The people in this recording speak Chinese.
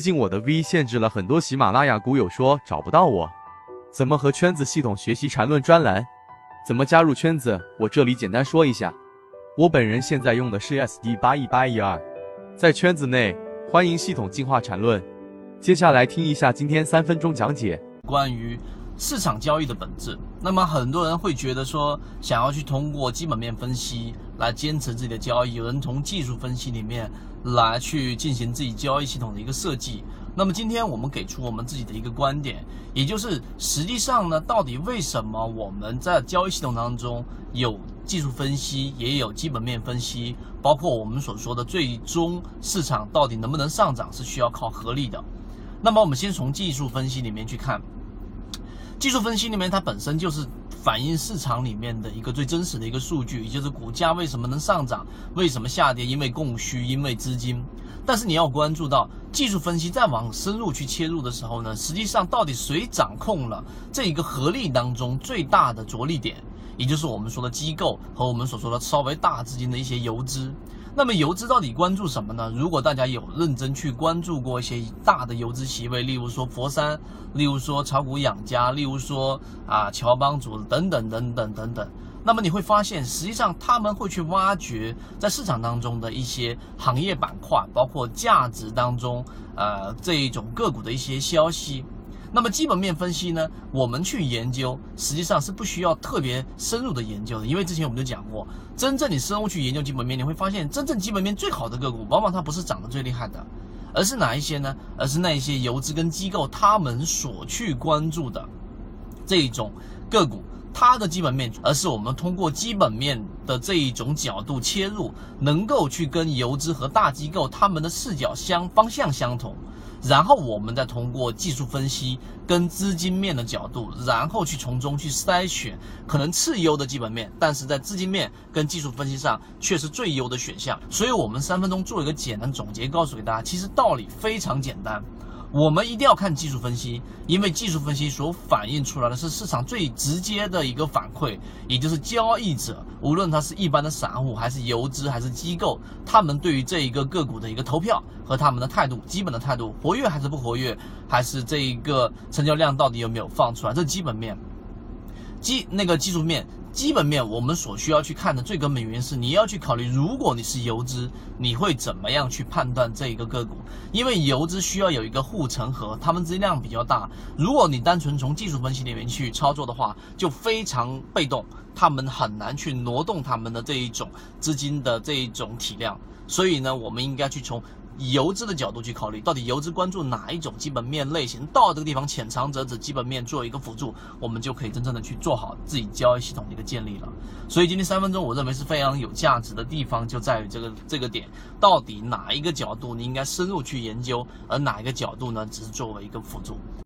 最近我的 V 限制了很多喜马拉雅股友说找不到我，怎么和圈子系统学习缠论专栏？怎么加入圈子？我这里简单说一下，我本人现在用的是 SD 八一八一二，在圈子内欢迎系统进化缠论。接下来听一下今天三分钟讲解关于。市场交易的本质，那么很多人会觉得说，想要去通过基本面分析来坚持自己的交易，有人从技术分析里面来去进行自己交易系统的一个设计。那么今天我们给出我们自己的一个观点，也就是实际上呢，到底为什么我们在交易系统当中有技术分析，也有基本面分析，包括我们所说的最终市场到底能不能上涨，是需要靠合力的。那么我们先从技术分析里面去看。技术分析里面，它本身就是反映市场里面的一个最真实的一个数据，也就是股价为什么能上涨，为什么下跌，因为供需，因为资金。但是你要关注到技术分析再往深入去切入的时候呢，实际上到底谁掌控了这一个合力当中最大的着力点，也就是我们说的机构和我们所说的稍微大资金的一些游资。那么游资到底关注什么呢？如果大家有认真去关注过一些大的游资席位，例如说佛山，例如说炒股养家，例如说啊乔帮主等等等等等等，那么你会发现，实际上他们会去挖掘在市场当中的一些行业板块，包括价值当中呃这一种个股的一些消息。那么基本面分析呢，我们去研究实际上是不需要特别深入的研究的，因为之前我们就讲过，真正你深入去研究基本面，你会发现真正基本面最好的个股，往往它不是涨得最厉害的，而是哪一些呢？而是那一些游资跟机构他们所去关注的这一种个股，它的基本面，而是我们通过基本面的这一种角度切入，能够去跟游资和大机构他们的视角相方向相同。然后我们再通过技术分析跟资金面的角度，然后去从中去筛选可能次优的基本面，但是在资金面跟技术分析上却是最优的选项。所以，我们三分钟做一个简单总结，告诉给大家，其实道理非常简单。我们一定要看技术分析，因为技术分析所反映出来的是市场最直接的一个反馈，也就是交易者，无论他是一般的散户，还是游资，还是机构，他们对于这一个个股的一个投票和他们的态度，基本的态度，活跃还是不活跃，还是这一个成交量到底有没有放出来，这基本面，基那个技术面。基本面，我们所需要去看的最根本原因是，你要去考虑，如果你是游资，你会怎么样去判断这一个个股？因为游资需要有一个护城河，他们资金量比较大。如果你单纯从技术分析里面去操作的话，就非常被动，他们很难去挪动他们的这一种资金的这一种体量。所以呢，我们应该去从。游资的角度去考虑，到底游资关注哪一种基本面类型？到这个地方浅尝辄止，基本面做一个辅助，我们就可以真正的去做好自己交易系统的一个建立了。所以今天三分钟，我认为是非常有价值的地方就在于这个这个点，到底哪一个角度你应该深入去研究，而哪一个角度呢，只是作为一个辅助。